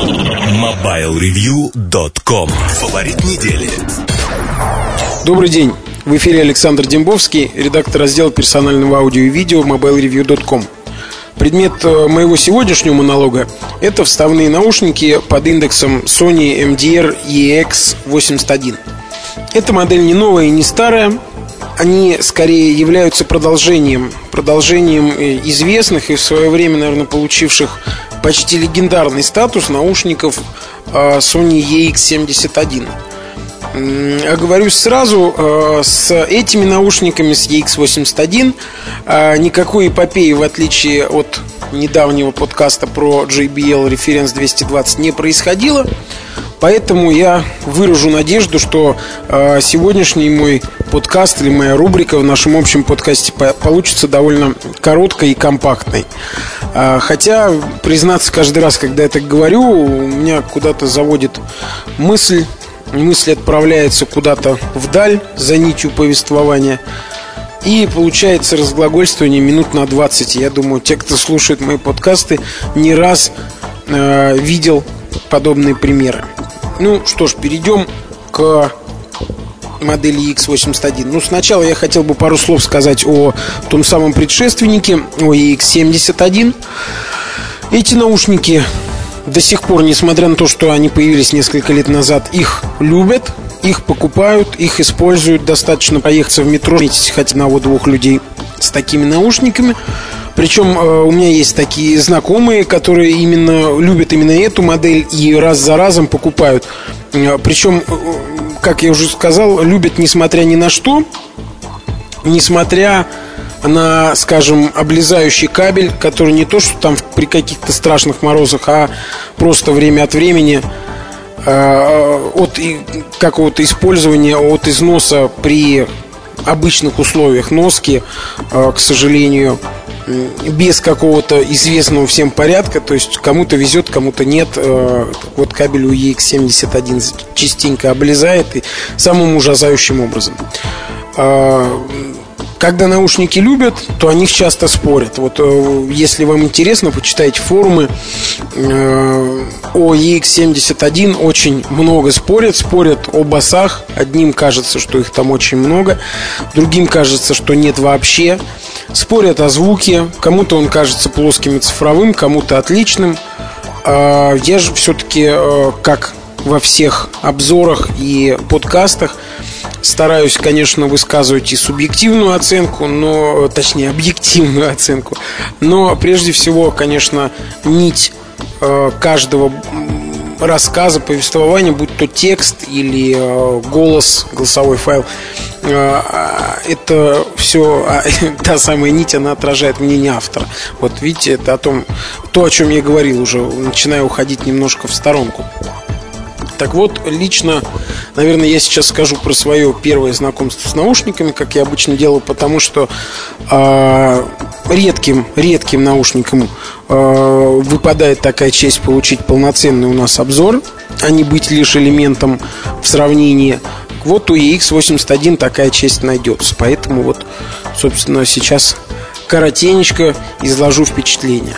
MobileReview.com Фаворит недели Добрый день. В эфире Александр Дембовский, редактор раздела персонального аудио и видео MobileReview.com. Предмет э, моего сегодняшнего монолога – это вставные наушники под индексом Sony MDR EX81. Эта модель не новая и не старая, они скорее являются продолжением, продолжением э, известных и в свое время, наверное, получивших почти легендарный статус наушников э, Sony EX71. Оговорюсь сразу, э, с этими наушниками, с EX81, никакой эпопеи, в отличие от недавнего подкаста про JBL Reference 220, не происходило. Поэтому я выражу надежду, что э, сегодняшний мой подкаст или моя рубрика в нашем общем подкасте получится довольно короткой и компактной. Э, хотя, признаться, каждый раз, когда я так говорю, у меня куда-то заводит мысль, мысль отправляется куда-то вдаль за нитью повествования. И получается разглагольствование минут на 20. Я думаю, те, кто слушает мои подкасты, не раз э, видел подобные примеры. Ну что ж, перейдем к модели X81. Ну, сначала я хотел бы пару слов сказать о том самом предшественнике, о X71. Эти наушники до сих пор, несмотря на то, что они появились несколько лет назад, их любят, их покупают, их используют. Достаточно поехать в метро, встретить хоть одного-двух людей с такими наушниками. Причем э, у меня есть такие знакомые, которые именно любят именно эту модель и раз за разом покупают. Э, Причем, э, как я уже сказал, любят несмотря ни на что, несмотря на, скажем, облезающий кабель, который не то, что там при каких-то страшных морозах, а просто время от времени от какого-то использования, от износа при обычных условиях носки, к сожалению, без какого-то известного всем порядка, то есть кому-то везет, кому-то нет. Э, вот кабель у EX71 частенько облезает и самым ужасающим образом. Когда наушники любят, то о них часто спорят. Вот э, если вам интересно, почитайте форумы э, о EX71 очень много спорят, спорят о басах. Одним кажется, что их там очень много, другим кажется, что нет вообще. Спорят о звуке, кому-то он кажется плоским и цифровым, кому-то отличным. А, я же все-таки, э, как во всех обзорах и подкастах, стараюсь, конечно, высказывать и субъективную оценку, но, точнее, объективную оценку. Но прежде всего, конечно, нить э, каждого рассказа, повествования, будь то текст или э, голос, голосовой файл, э, это все, а, та самая нить, она отражает мнение автора. Вот видите, это о том, то, о чем я говорил уже, начинаю уходить немножко в сторонку. Так вот, лично, наверное, я сейчас скажу про свое первое знакомство с наушниками, как я обычно делаю, потому что э, редким, редким наушникам э, выпадает такая честь получить полноценный у нас обзор, а не быть лишь элементом в сравнении. Вот у EX81 такая честь найдется. Поэтому вот, собственно, сейчас коротенечко изложу впечатление.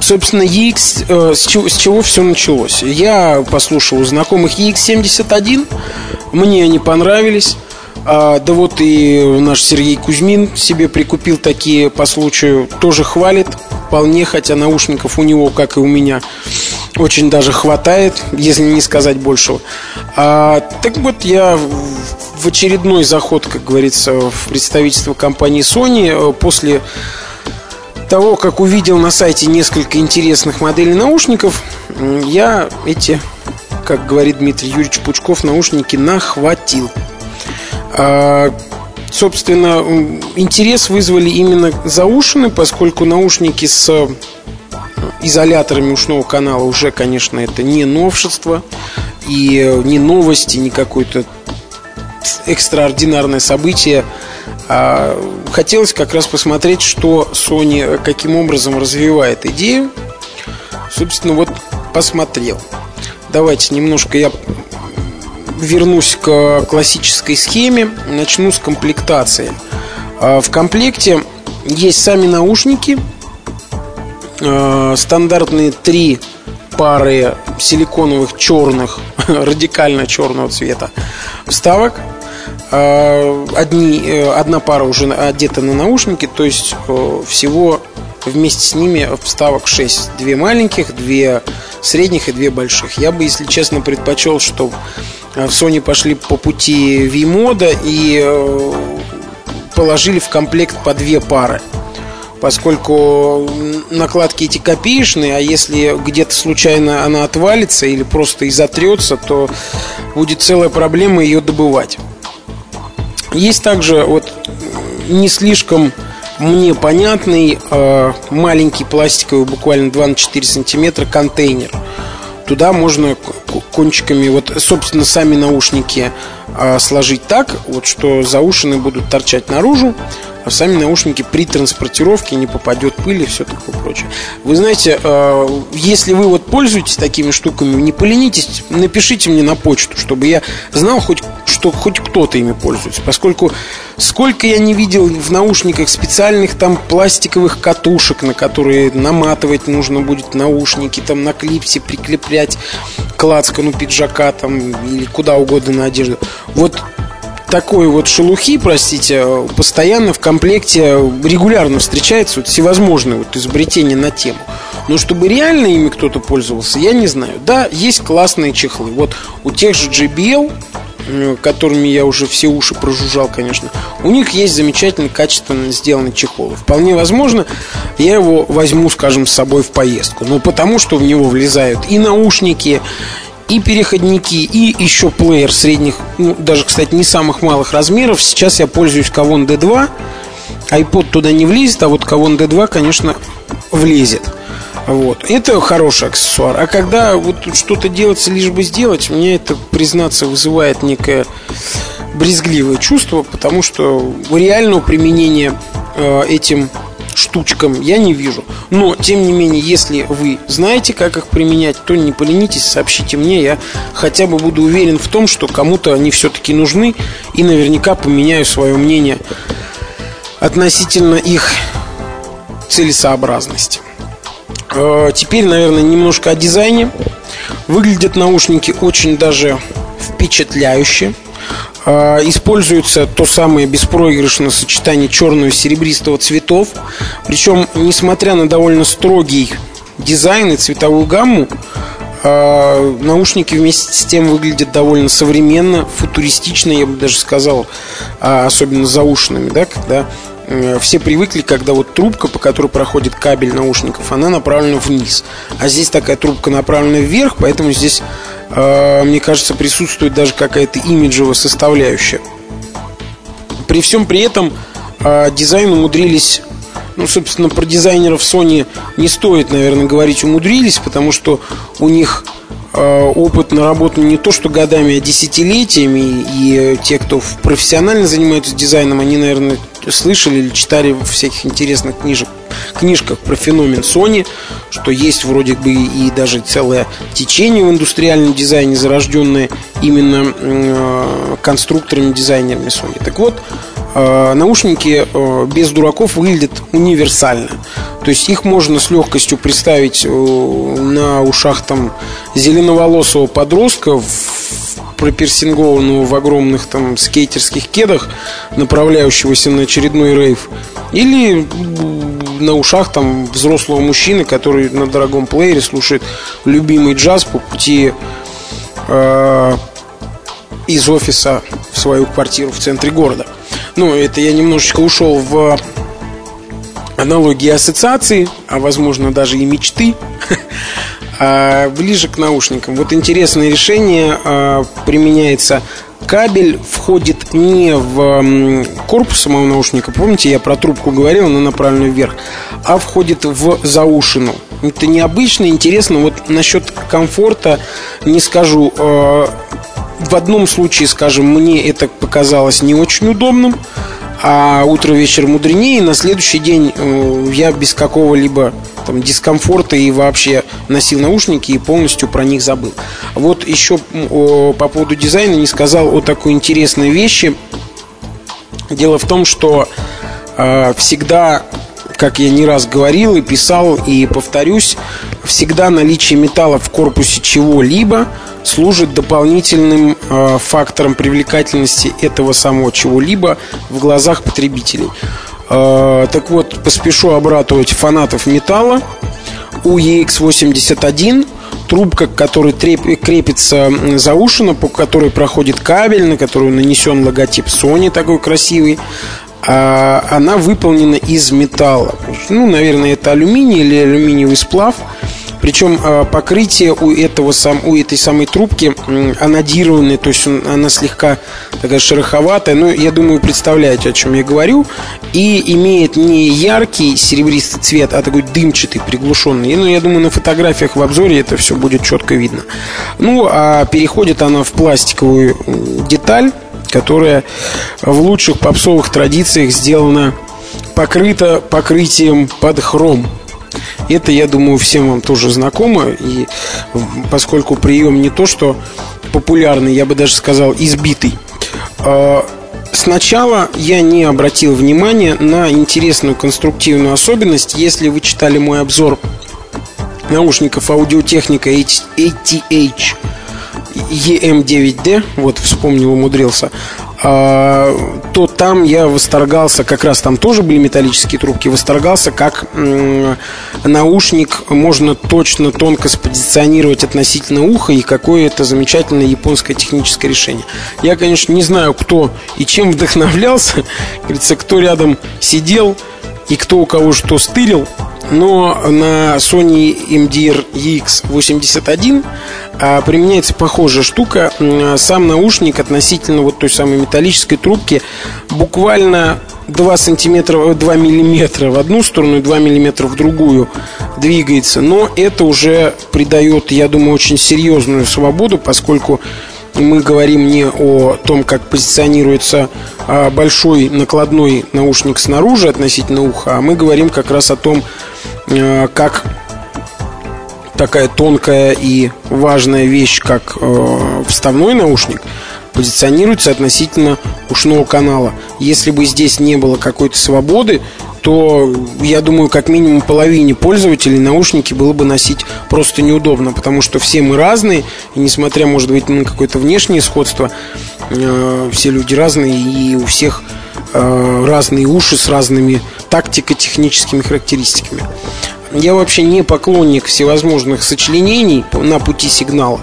Собственно, EX, э, с, чего, с чего все началось? Я послушал у знакомых EX71, мне они понравились. А, да вот и наш Сергей Кузьмин себе прикупил такие по случаю, тоже хвалит вполне, хотя наушников у него, как и у меня, очень даже хватает, если не сказать большего. А, так вот, я в очередной заход, как говорится, в представительство компании Sony э, после того, как увидел на сайте несколько интересных моделей наушников, я эти, как говорит Дмитрий Юрьевич Пучков, наушники нахватил. А, собственно, интерес вызвали именно заушины, поскольку наушники с изоляторами ушного канала уже, конечно, это не новшество и не новости, не какое-то экстраординарное событие. А хотелось как раз посмотреть, что Sony каким образом развивает идею. Собственно, вот посмотрел. Давайте немножко я вернусь к классической схеме. Начну с комплектации. А, в комплекте есть сами наушники. А, стандартные три пары силиконовых черных, радикально черного цвета вставок. Э, одни, э, одна пара уже одета на наушники, то есть всего вместе с ними вставок 6. Две маленьких, две средних и две больших. Я бы, если честно, предпочел, чтобы в Sony пошли по пути V-мода и положили в комплект по две пары поскольку накладки эти копеечные, а если где-то случайно она отвалится или просто изотрется, то будет целая проблема ее добывать. Есть также вот не слишком мне понятный э, маленький пластиковый, буквально 2 на 4 сантиметра контейнер. Туда можно кончиками, вот, собственно, сами наушники э, сложить так, вот, что заушины будут торчать наружу, а сами наушники при транспортировке не попадет пыль и все такое прочее. Вы знаете, э, если вы вот пользуетесь такими штуками, не поленитесь, напишите мне на почту, чтобы я знал хоть что хоть кто-то ими пользуется. Поскольку сколько я не видел в наушниках специальных там пластиковых катушек, на которые наматывать нужно будет наушники, там на клипсе прикреплять к лацкану пиджака там или куда угодно на одежду. Вот такой вот шелухи, простите, постоянно в комплекте регулярно встречается вот всевозможные вот изобретения на тему. Но чтобы реально ими кто-то пользовался, я не знаю. Да, есть классные чехлы. Вот у тех же JBL, которыми я уже все уши прожужжал, конечно, у них есть замечательно качественно сделанный чехол. Вполне возможно, я его возьму, скажем, с собой в поездку. Ну, потому что в него влезают и наушники, и переходники, и еще плеер средних, ну, даже, кстати, не самых малых размеров. Сейчас я пользуюсь Kavon D2. iPod туда не влезет, а вот Kavon D2, конечно, влезет. Вот. Это хороший аксессуар. А когда вот что-то делается лишь бы сделать, мне это, признаться, вызывает некое брезгливое чувство, потому что реального применения э, этим штучкам я не вижу. Но, тем не менее, если вы знаете, как их применять, то не поленитесь, сообщите мне. Я хотя бы буду уверен в том, что кому-то они все-таки нужны. И наверняка поменяю свое мнение относительно их целесообразности. Э, теперь, наверное, немножко о дизайне. Выглядят наушники очень даже впечатляюще. А, используется то самое беспроигрышное сочетание черного и серебристого цветов. Причем, несмотря на довольно строгий дизайн и цветовую гамму, а, наушники вместе с тем выглядят довольно современно, футуристично, я бы даже сказал, а, особенно заушенными, да, когда э, все привыкли, когда вот трубка, по которой проходит кабель наушников, она направлена вниз. А здесь такая трубка направлена вверх, поэтому здесь мне кажется, присутствует даже какая-то имиджевая составляющая. При всем при этом а, дизайн умудрились ну, собственно, про дизайнеров Sony не стоит, наверное, говорить умудрились, потому что у них э, опыт наработан не то что годами, а десятилетиями. И те, кто профессионально занимаются дизайном, они, наверное, слышали или читали всяких интересных книжек книжках про феномен Sony, что есть вроде бы и даже целое течение в индустриальном дизайне, зарожденное именно э, конструкторами, дизайнерами Sony. Так вот, э, наушники э, без дураков выглядят универсально. То есть их можно с легкостью представить э, на ушах там зеленоволосого подростка в пропирсингованного в огромных там скейтерских кедах, направляющегося на очередной рейв, или на ушах там взрослого мужчины, который на дорогом плеере слушает любимый джаз по пути э, из офиса в свою квартиру в центре города. Ну, это я немножечко ушел в аналогии ассоциации, а возможно даже и мечты. А, ближе к наушникам. Вот интересное решение а, применяется кабель входит не в корпус самого наушника, помните, я про трубку говорил, она направлена вверх, а входит в заушину. Это необычно, интересно. Вот насчет комфорта не скажу. Э, в одном случае, скажем, мне это показалось не очень удобным, а утро вечер мудренее. На следующий день э, я без какого-либо там, дискомфорта и вообще носил наушники и полностью про них забыл. Вот еще по поводу дизайна не сказал о такой интересной вещи. Дело в том, что э, всегда как я не раз говорил и писал, и повторюсь, всегда наличие металла в корпусе чего-либо служит дополнительным э, фактором привлекательности этого самого чего-либо в глазах потребителей. Э, так вот, поспешу обратывать фанатов металла. У EX81 трубка, к которой крепится заушина, по которой проходит кабель, на которую нанесен логотип Sony такой красивый, а она выполнена из металла. Ну, наверное, это алюминий или алюминиевый сплав. Причем а, покрытие у, этого у этой самой трубки анодированное, то есть она слегка такая шероховатая. Ну, я думаю, представляете, о чем я говорю. И имеет не яркий серебристый цвет, а такой дымчатый, приглушенный. Ну, я думаю, на фотографиях в обзоре это все будет четко видно. Ну, а переходит она в пластиковую деталь которая в лучших попсовых традициях сделана покрыта покрытием под хром. Это, я думаю, всем вам тоже знакомо. И поскольку прием не то, что популярный, я бы даже сказал, избитый. А, сначала я не обратил внимания на интересную конструктивную особенность. Если вы читали мой обзор наушников аудиотехника ATH EM9D, вот вспомнил, умудрился, то там я восторгался, как раз там тоже были металлические трубки, восторгался, как наушник можно точно, тонко спозиционировать относительно уха и какое это замечательное японское техническое решение. Я, конечно, не знаю, кто и чем вдохновлялся, говорится, кто рядом сидел и кто у кого что стырил, но на Sony MDR EX81 а, применяется похожая штука. Сам наушник относительно вот той самой металлической трубки буквально 2 сантиметра, 2 миллиметра в одну сторону и 2 миллиметра в другую двигается. Но это уже придает, я думаю, очень серьезную свободу, поскольку мы говорим не о том, как позиционируется а, большой накладной наушник снаружи относительно уха, а мы говорим как раз о том, как такая тонкая и важная вещь, как э, вставной наушник, позиционируется относительно ушного канала. Если бы здесь не было какой-то свободы, то, я думаю, как минимум половине пользователей наушники было бы носить просто неудобно, потому что все мы разные, и несмотря, может быть, на какое-то внешнее сходство, э, все люди разные, и у всех э, разные уши с разными тактико-техническими характеристиками. Я вообще не поклонник всевозможных сочленений на пути сигнала.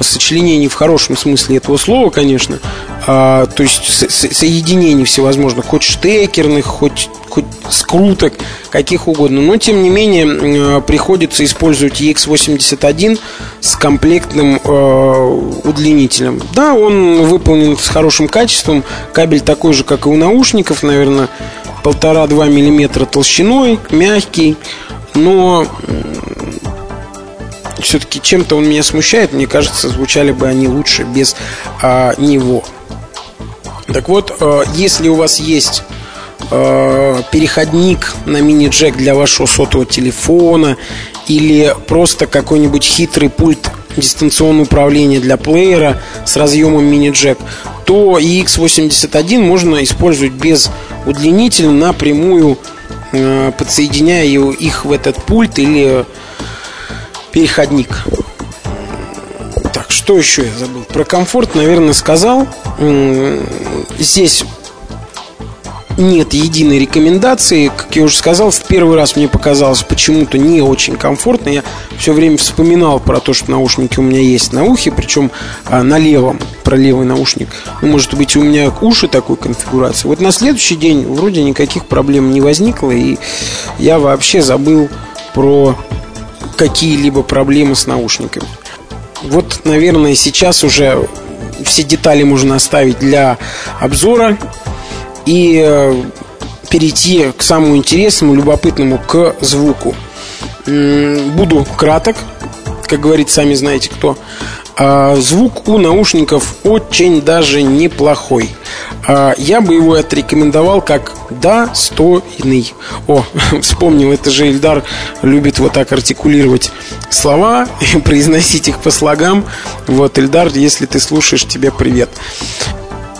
Сочленений в хорошем смысле этого слова, конечно. А, то есть со соединений всевозможных, хоть штекерных, хоть, хоть скруток, каких угодно. Но, тем не менее, приходится использовать EX81 с комплектным э, удлинителем. Да, он выполнен с хорошим качеством. Кабель такой же, как и у наушников, наверное, полтора-два миллиметра толщиной, мягкий но все-таки чем-то он меня смущает. Мне кажется, звучали бы они лучше без а, него. Так вот, а, если у вас есть а, переходник на мини-джек для вашего сотового телефона или просто какой-нибудь хитрый пульт дистанционного управления для плеера с разъемом мини-джек, то EX81 можно использовать без удлинителя напрямую Э, подсоединяя их в этот пульт или переходник. Что еще я забыл? Про комфорт, наверное, сказал. Здесь нет единой рекомендации. Как я уже сказал, в первый раз мне показалось почему-то не очень комфортно. Я все время вспоминал про то, что наушники у меня есть на ухе, причем а, на левом, про левый наушник. Ну, может быть, у меня уши такой конфигурации. Вот на следующий день вроде никаких проблем не возникло, и я вообще забыл про какие-либо проблемы с наушниками. Наверное, сейчас уже все детали можно оставить для обзора и э, перейти к самому интересному, любопытному, к звуку. Буду краток, как говорит, сами знаете кто. А, звук у наушников очень даже неплохой. А, я бы его отрекомендовал как достойный. О, вспомнил, это же Ильдар любит вот так артикулировать слова и произносить их по слогам. Вот, Ильдар, если ты слушаешь, тебе привет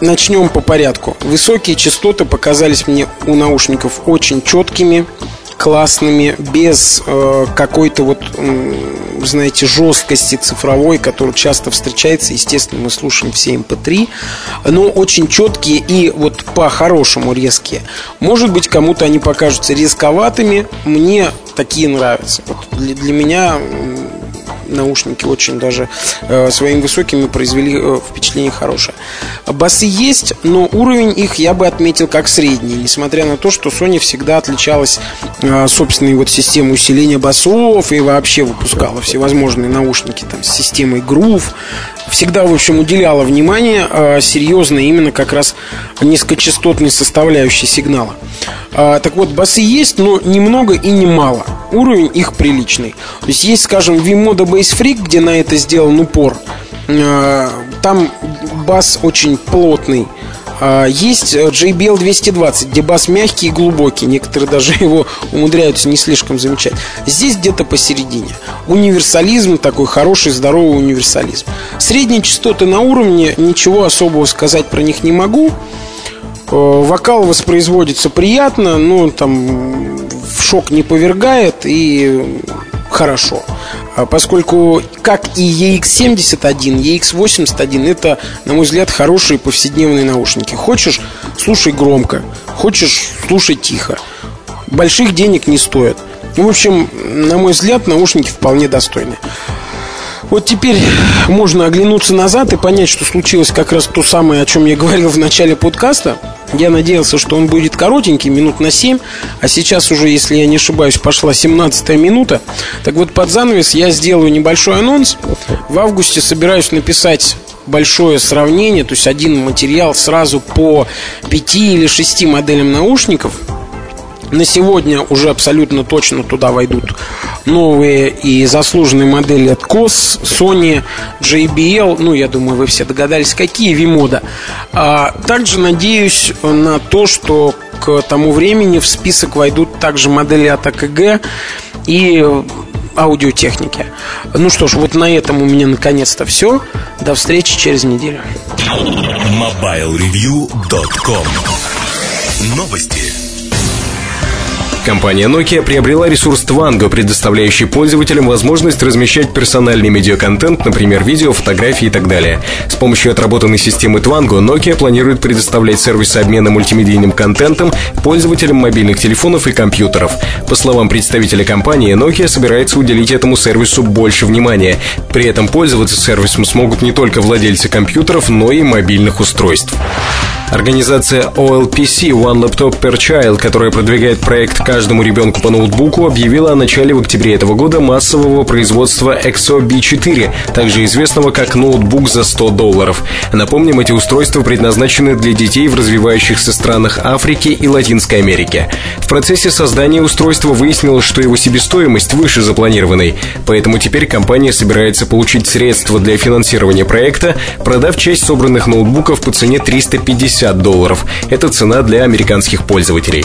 начнем по порядку. Высокие частоты показались мне у наушников очень четкими, классными, без э, какой-то вот, э, знаете, жесткости цифровой, которая часто встречается. Естественно, мы слушаем все MP3, эм но очень четкие и вот по-хорошему резкие. Может быть, кому-то они покажутся резковатыми. Мне такие нравятся. Вот для, для меня наушники очень даже э, своими высокими произвели э, впечатление хорошее. Басы есть, но уровень их я бы отметил как средний, несмотря на то, что Sony всегда отличалась э, собственной вот системой усиления басов и вообще выпускала всевозможные наушники там с системой Groove, всегда, в общем, уделяла внимание э, серьезно именно как раз низкочастотной составляющей сигнала. А, так вот, басы есть, но немного и немало. Уровень их приличный. То есть есть, скажем, V-Moda Bass Freak, где на это сделан упор. А, там бас очень плотный. А, есть JBL 220, где бас мягкий и глубокий. Некоторые даже его умудряются не слишком замечать. Здесь где-то посередине. Универсализм такой хороший, здоровый универсализм. Средние частоты на уровне, ничего особого сказать про них не могу. Э, вокал воспроизводится приятно, но там в шок не повергает и хорошо. А поскольку как и EX71, EX81 это, на мой взгляд, хорошие повседневные наушники. Хочешь, слушай громко, хочешь, слушай тихо. Больших денег не стоят. В общем, на мой взгляд, наушники вполне достойны. Вот теперь можно оглянуться назад и понять, что случилось как раз то самое, о чем я говорил в начале подкаста. Я надеялся, что он будет коротенький, минут на 7, а сейчас уже, если я не ошибаюсь, пошла 17 минута. Так вот, под занавес я сделаю небольшой анонс. В августе собираюсь написать большое сравнение, то есть один материал сразу по 5 или 6 моделям наушников – на сегодня уже абсолютно точно туда войдут новые и заслуженные модели от COS, Sony, JBL. Ну, я думаю, вы все догадались, какие V-мода. А, также надеюсь на то, что к тому времени в список войдут также модели от АКГ и аудиотехники. Ну что ж, вот на этом у меня наконец-то все. До встречи через неделю. MobileReview.com Новости. Компания Nokia приобрела ресурс Twango, предоставляющий пользователям возможность размещать персональный медиаконтент, например, видео, фотографии и так далее. С помощью отработанной системы Twango Nokia планирует предоставлять сервисы обмена мультимедийным контентом пользователям мобильных телефонов и компьютеров. По словам представителя компании, Nokia собирается уделить этому сервису больше внимания. При этом пользоваться сервисом смогут не только владельцы компьютеров, но и мобильных устройств. Организация OLPC One Laptop Per Child, которая продвигает проект «Каждому ребенку по ноутбуку», объявила о начале в октябре этого года массового производства Exo B4, также известного как ноутбук за 100 долларов. Напомним, эти устройства предназначены для детей в развивающихся странах Африки и Латинской Америки. В процессе создания устройства выяснилось, что его себестоимость выше запланированной, поэтому теперь компания собирается получить средства для финансирования проекта, продав часть собранных ноутбуков по цене 350 50 долларов. Это цена для американских пользователей.